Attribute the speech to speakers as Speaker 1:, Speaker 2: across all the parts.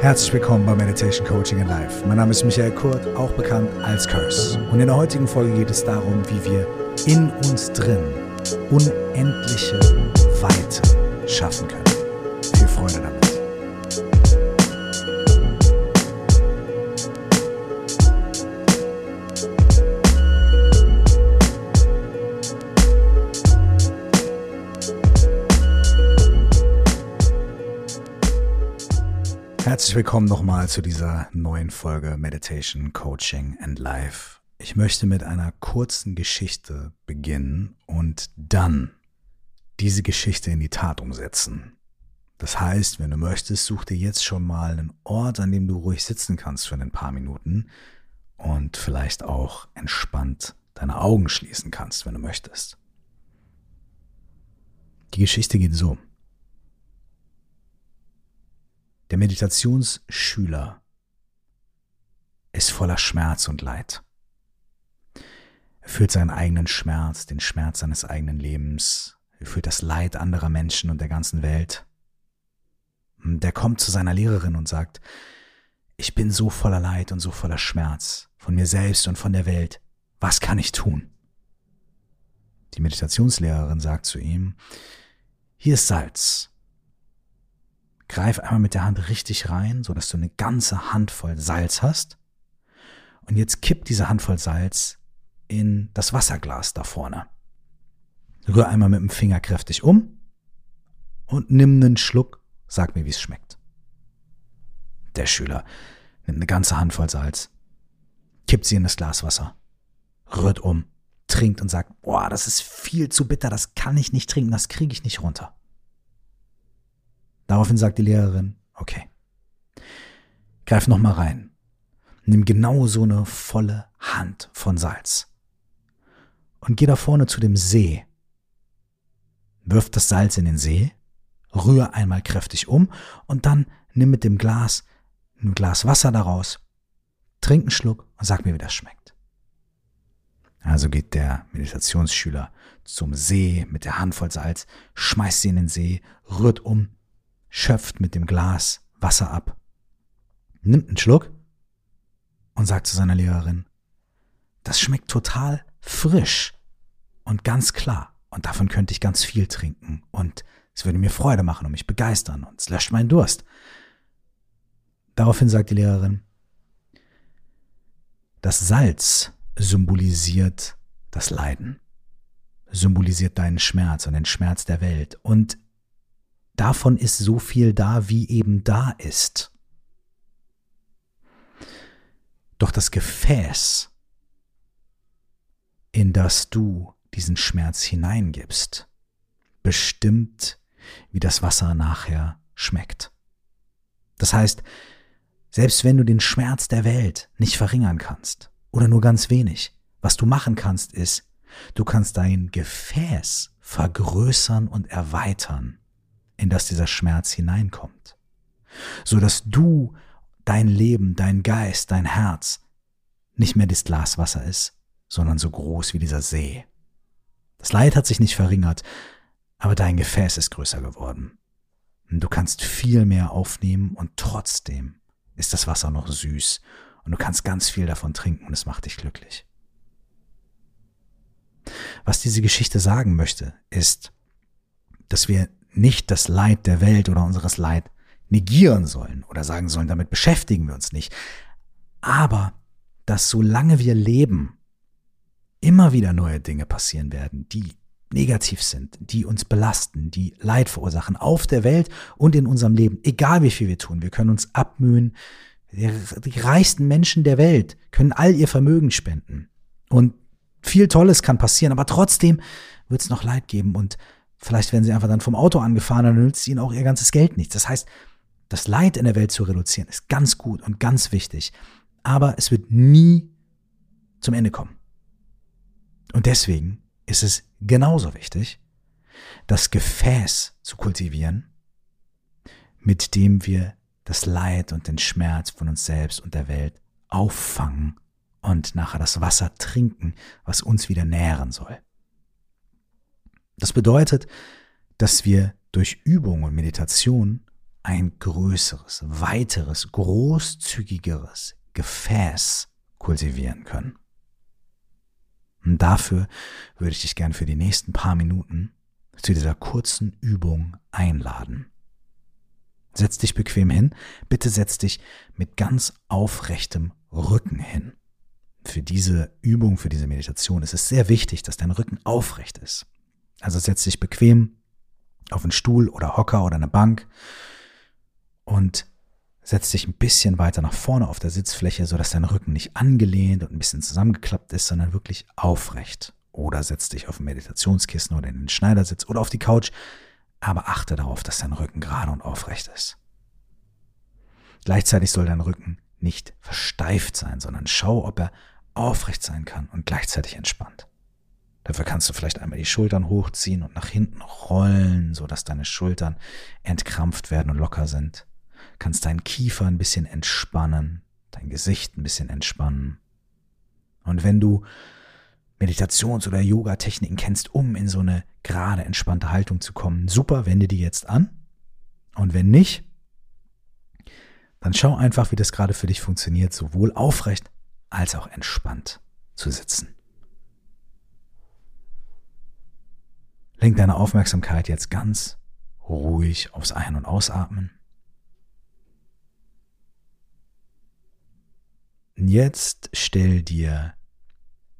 Speaker 1: Herzlich willkommen bei Meditation Coaching in Life. Mein Name ist Michael Kurt, auch bekannt als Curse. Und in der heutigen Folge geht es darum, wie wir in uns drin unendliche Weite schaffen können. Viel Freude damit. Herzlich willkommen nochmal zu dieser neuen Folge Meditation, Coaching and Life. Ich möchte mit einer kurzen Geschichte beginnen und dann diese Geschichte in die Tat umsetzen. Das heißt, wenn du möchtest, such dir jetzt schon mal einen Ort, an dem du ruhig sitzen kannst für ein paar Minuten und vielleicht auch entspannt deine Augen schließen kannst, wenn du möchtest. Die Geschichte geht so. Der Meditationsschüler ist voller Schmerz und Leid. Er fühlt seinen eigenen Schmerz, den Schmerz seines eigenen Lebens. Er fühlt das Leid anderer Menschen und der ganzen Welt. Der kommt zu seiner Lehrerin und sagt, ich bin so voller Leid und so voller Schmerz von mir selbst und von der Welt. Was kann ich tun? Die Meditationslehrerin sagt zu ihm, hier ist Salz. Greif einmal mit der Hand richtig rein, so dass du eine ganze Handvoll Salz hast. Und jetzt kipp diese Handvoll Salz in das Wasserglas da vorne. Rühr einmal mit dem Finger kräftig um und nimm einen Schluck. Sag mir, wie es schmeckt. Der Schüler nimmt eine ganze Handvoll Salz, kippt sie in das Glas Wasser, rührt um, trinkt und sagt, boah, das ist viel zu bitter, das kann ich nicht trinken, das kriege ich nicht runter. Daraufhin sagt die Lehrerin, okay, greif noch mal rein. Nimm genau so eine volle Hand von Salz. Und geh da vorne zu dem See. Wirf das Salz in den See, rühr einmal kräftig um und dann nimm mit dem Glas ein Glas Wasser daraus, trink einen Schluck und sag mir, wie das schmeckt. Also geht der Meditationsschüler zum See mit der Hand voll Salz, schmeißt sie in den See, rührt um schöpft mit dem Glas Wasser ab, nimmt einen Schluck und sagt zu seiner Lehrerin, das schmeckt total frisch und ganz klar und davon könnte ich ganz viel trinken und es würde mir Freude machen und mich begeistern und es löscht meinen Durst. Daraufhin sagt die Lehrerin, das Salz symbolisiert das Leiden, symbolisiert deinen Schmerz und den Schmerz der Welt und davon ist so viel da, wie eben da ist. Doch das Gefäß, in das du diesen Schmerz hineingibst, bestimmt, wie das Wasser nachher schmeckt. Das heißt, selbst wenn du den Schmerz der Welt nicht verringern kannst oder nur ganz wenig, was du machen kannst, ist, du kannst dein Gefäß vergrößern und erweitern in das dieser Schmerz hineinkommt, so dass du dein Leben, dein Geist, dein Herz nicht mehr das Glas Wasser ist, sondern so groß wie dieser See. Das Leid hat sich nicht verringert, aber dein Gefäß ist größer geworden. Du kannst viel mehr aufnehmen und trotzdem ist das Wasser noch süß und du kannst ganz viel davon trinken und es macht dich glücklich. Was diese Geschichte sagen möchte, ist, dass wir nicht das Leid der Welt oder unseres Leid negieren sollen oder sagen sollen, damit beschäftigen wir uns nicht. Aber dass solange wir leben, immer wieder neue Dinge passieren werden, die negativ sind, die uns belasten, die Leid verursachen auf der Welt und in unserem Leben, egal wie viel wir tun. Wir können uns abmühen. Die reichsten Menschen der Welt können all ihr Vermögen spenden. Und viel Tolles kann passieren, aber trotzdem wird es noch Leid geben. Und Vielleicht werden sie einfach dann vom Auto angefahren, dann nützt ihnen auch ihr ganzes Geld nichts. Das heißt, das Leid in der Welt zu reduzieren ist ganz gut und ganz wichtig. Aber es wird nie zum Ende kommen. Und deswegen ist es genauso wichtig, das Gefäß zu kultivieren, mit dem wir das Leid und den Schmerz von uns selbst und der Welt auffangen und nachher das Wasser trinken, was uns wieder nähren soll. Das bedeutet, dass wir durch Übung und Meditation ein größeres, weiteres, großzügigeres Gefäß kultivieren können. Und dafür würde ich dich gern für die nächsten paar Minuten zu dieser kurzen Übung einladen. Setz dich bequem hin. Bitte setz dich mit ganz aufrechtem Rücken hin. Für diese Übung, für diese Meditation ist es sehr wichtig, dass dein Rücken aufrecht ist. Also setz dich bequem auf einen Stuhl oder Hocker oder eine Bank und setz dich ein bisschen weiter nach vorne auf der Sitzfläche, sodass dein Rücken nicht angelehnt und ein bisschen zusammengeklappt ist, sondern wirklich aufrecht. Oder setz dich auf ein Meditationskissen oder in den Schneidersitz oder auf die Couch, aber achte darauf, dass dein Rücken gerade und aufrecht ist. Gleichzeitig soll dein Rücken nicht versteift sein, sondern schau, ob er aufrecht sein kann und gleichzeitig entspannt. Dafür kannst du vielleicht einmal die Schultern hochziehen und nach hinten rollen, so dass deine Schultern entkrampft werden und locker sind. Kannst deinen Kiefer ein bisschen entspannen, dein Gesicht ein bisschen entspannen. Und wenn du Meditations- oder Yoga-Techniken kennst, um in so eine gerade entspannte Haltung zu kommen, super, wende die jetzt an. Und wenn nicht, dann schau einfach, wie das gerade für dich funktioniert, sowohl aufrecht als auch entspannt zu sitzen. Lenk deine Aufmerksamkeit jetzt ganz ruhig aufs Ein- und Ausatmen. Jetzt stell dir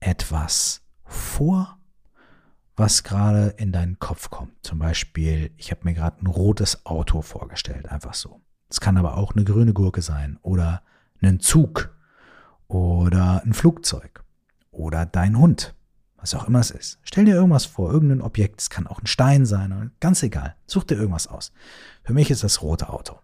Speaker 1: etwas vor, was gerade in deinen Kopf kommt. Zum Beispiel, ich habe mir gerade ein rotes Auto vorgestellt, einfach so. Es kann aber auch eine grüne Gurke sein oder ein Zug oder ein Flugzeug oder dein Hund, was auch immer es ist. Stell dir irgendwas vor, irgendein Objekt, es kann auch ein Stein sein, ganz egal. Such dir irgendwas aus. Für mich ist das rote Auto.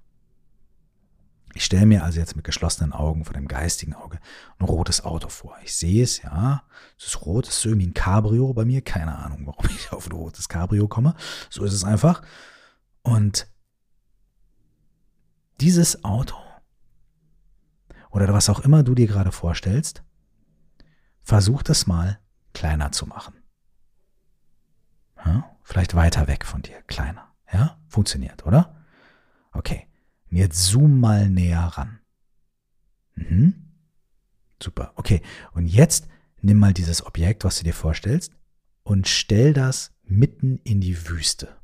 Speaker 1: Ich stelle mir also jetzt mit geschlossenen Augen vor dem geistigen Auge ein rotes Auto vor. Ich sehe es, ja. Es ist rot, es ist irgendwie ein Cabrio bei mir. Keine Ahnung, warum ich auf ein rotes Cabrio komme. So ist es einfach. Und dieses Auto oder was auch immer du dir gerade vorstellst, versuch das mal kleiner zu machen. Ja? Vielleicht weiter weg von dir, kleiner. Ja, funktioniert, oder? Okay. Jetzt zoom mal näher ran. Mhm. Super. Okay. Und jetzt nimm mal dieses Objekt, was du dir vorstellst, und stell das mitten in die Wüste.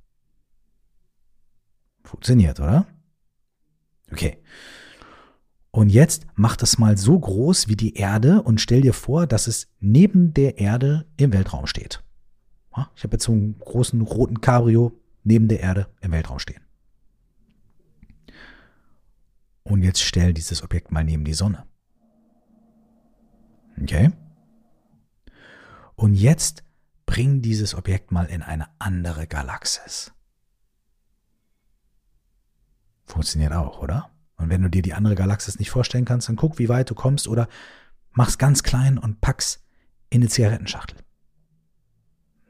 Speaker 1: Funktioniert, oder? Okay. Und jetzt mach das mal so groß wie die Erde und stell dir vor, dass es neben der Erde im Weltraum steht. Ich habe jetzt so einen großen roten Cabrio neben der Erde im Weltraum stehen. Und jetzt stell dieses Objekt mal neben die Sonne. Okay? Und jetzt bring dieses Objekt mal in eine andere Galaxis. Funktioniert auch, oder? Und wenn du dir die andere Galaxis nicht vorstellen kannst, dann guck, wie weit du kommst oder mach's ganz klein und pack's in eine Zigarettenschachtel.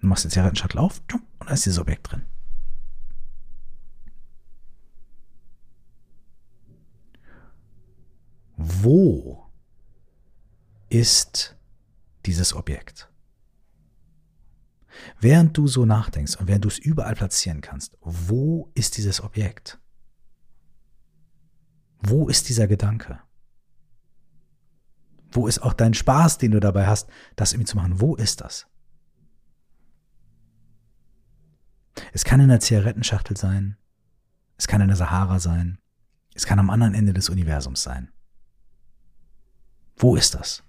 Speaker 1: Du machst die Zigarettenschachtel auf und da ist dieses Objekt drin. Wo ist dieses Objekt? Während du so nachdenkst und während du es überall platzieren kannst, wo ist dieses Objekt? Wo ist dieser Gedanke? Wo ist auch dein Spaß, den du dabei hast, das irgendwie zu machen? Wo ist das? Es kann in der Zigarettenschachtel sein, es kann in der Sahara sein, es kann am anderen Ende des Universums sein. Wo ist das?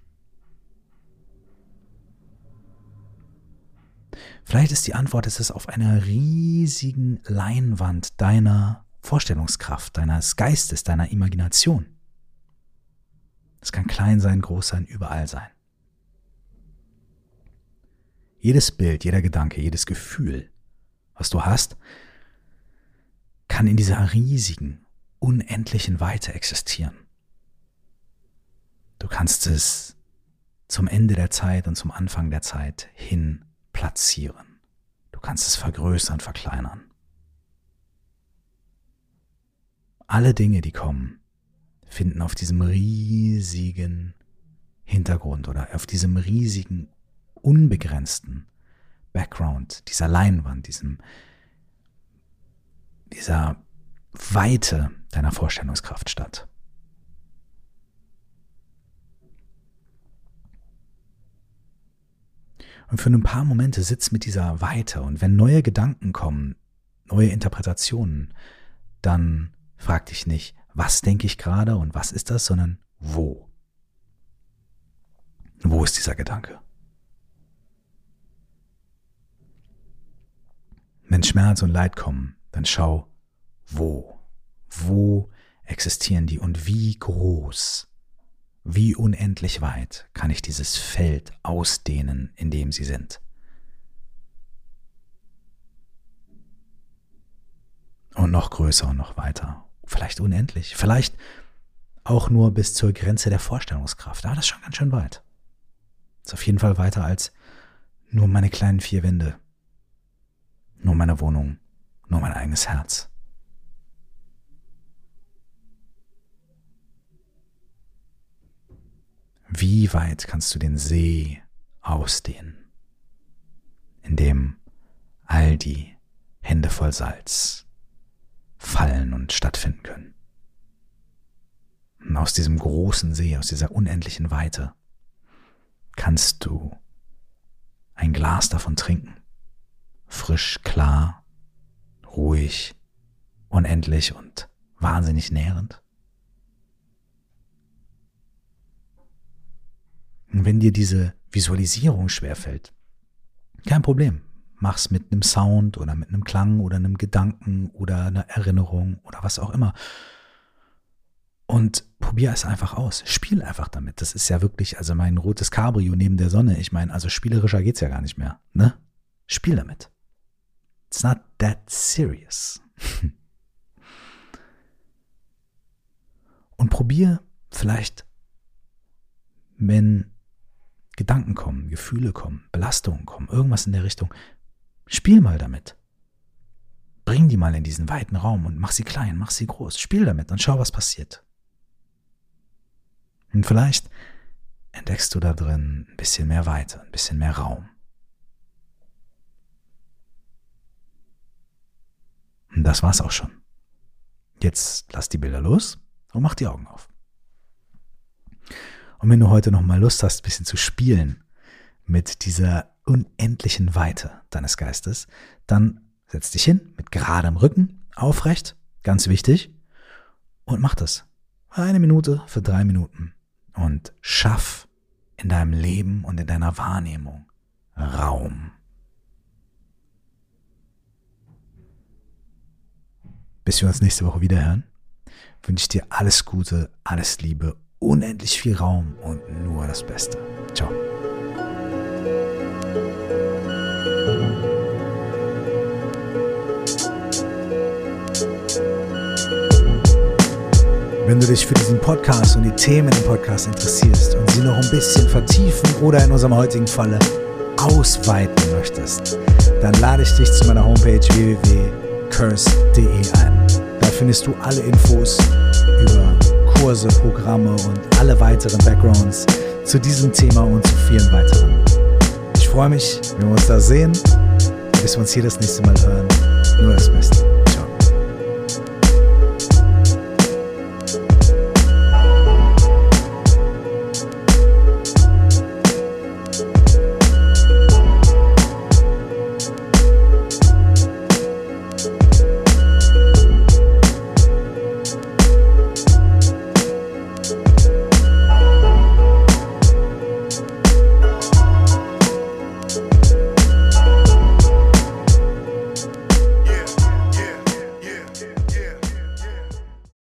Speaker 1: Vielleicht ist die Antwort, es ist auf einer riesigen Leinwand deiner Vorstellungskraft, deines Geistes, deiner Imagination. Es kann klein sein, groß sein, überall sein. Jedes Bild, jeder Gedanke, jedes Gefühl, was du hast, kann in dieser riesigen, unendlichen Weite existieren. Du kannst es zum Ende der Zeit und zum Anfang der Zeit hin platzieren. Du kannst es vergrößern, verkleinern. Alle Dinge, die kommen, finden auf diesem riesigen Hintergrund oder auf diesem riesigen, unbegrenzten Background, dieser Leinwand, diesem, dieser Weite deiner Vorstellungskraft statt. Und für ein paar Momente sitzt mit dieser Weite und wenn neue Gedanken kommen, neue Interpretationen, dann frag dich nicht, was denke ich gerade und was ist das, sondern wo. Wo ist dieser Gedanke? Wenn Schmerz und Leid kommen, dann schau, wo. Wo existieren die und wie groß, wie unendlich weit kann ich dieses Feld ausdehnen, in dem sie sind. Und noch größer und noch weiter. Vielleicht unendlich. Vielleicht auch nur bis zur Grenze der Vorstellungskraft. Aber das ist schon ganz schön weit. Ist auf jeden Fall weiter als nur meine kleinen vier Wände. Nur meine Wohnung. Nur mein eigenes Herz. Wie weit kannst du den See ausdehnen, in dem all die Hände voll Salz fallen und stattfinden können? Und aus diesem großen See, aus dieser unendlichen Weite, kannst du ein Glas davon trinken. Frisch, klar, ruhig, unendlich und wahnsinnig nährend. Und wenn dir diese Visualisierung schwerfällt, kein Problem. Mach's mit einem Sound oder mit einem Klang oder einem Gedanken oder einer Erinnerung oder was auch immer. Und probier es einfach aus. Spiel einfach damit. Das ist ja wirklich, also mein rotes Cabrio neben der Sonne. Ich meine, also spielerischer geht's ja gar nicht mehr, ne? Spiel damit. It's not that serious. Und probier vielleicht, wenn Gedanken kommen, Gefühle kommen, Belastungen kommen, irgendwas in der Richtung. Spiel mal damit. Bring die mal in diesen weiten Raum und mach sie klein, mach sie groß. Spiel damit und schau, was passiert. Und vielleicht entdeckst du da drin ein bisschen mehr Weite, ein bisschen mehr Raum. Und das war's auch schon. Jetzt lass die Bilder los und mach die Augen auf. Und wenn du heute noch mal Lust hast, ein bisschen zu spielen mit dieser unendlichen Weite deines Geistes, dann setz dich hin mit geradem Rücken, aufrecht, ganz wichtig, und mach das. Eine Minute für drei Minuten. Und schaff in deinem Leben und in deiner Wahrnehmung Raum. Bis wir uns nächste Woche wieder hören, wünsche ich dir alles Gute, alles Liebe unendlich viel Raum und nur das Beste. Ciao. Wenn du dich für diesen Podcast und die Themen im Podcast interessierst und sie noch ein bisschen vertiefen oder in unserem heutigen Falle ausweiten möchtest, dann lade ich dich zu meiner Homepage www.curse.de ein. Da findest du alle Infos über Kurse, Programme und alle weiteren Backgrounds zu diesem Thema und zu vielen weiteren. Ich freue mich, wenn wir uns da sehen. Bis wir uns hier das nächste Mal hören. Nur das Beste.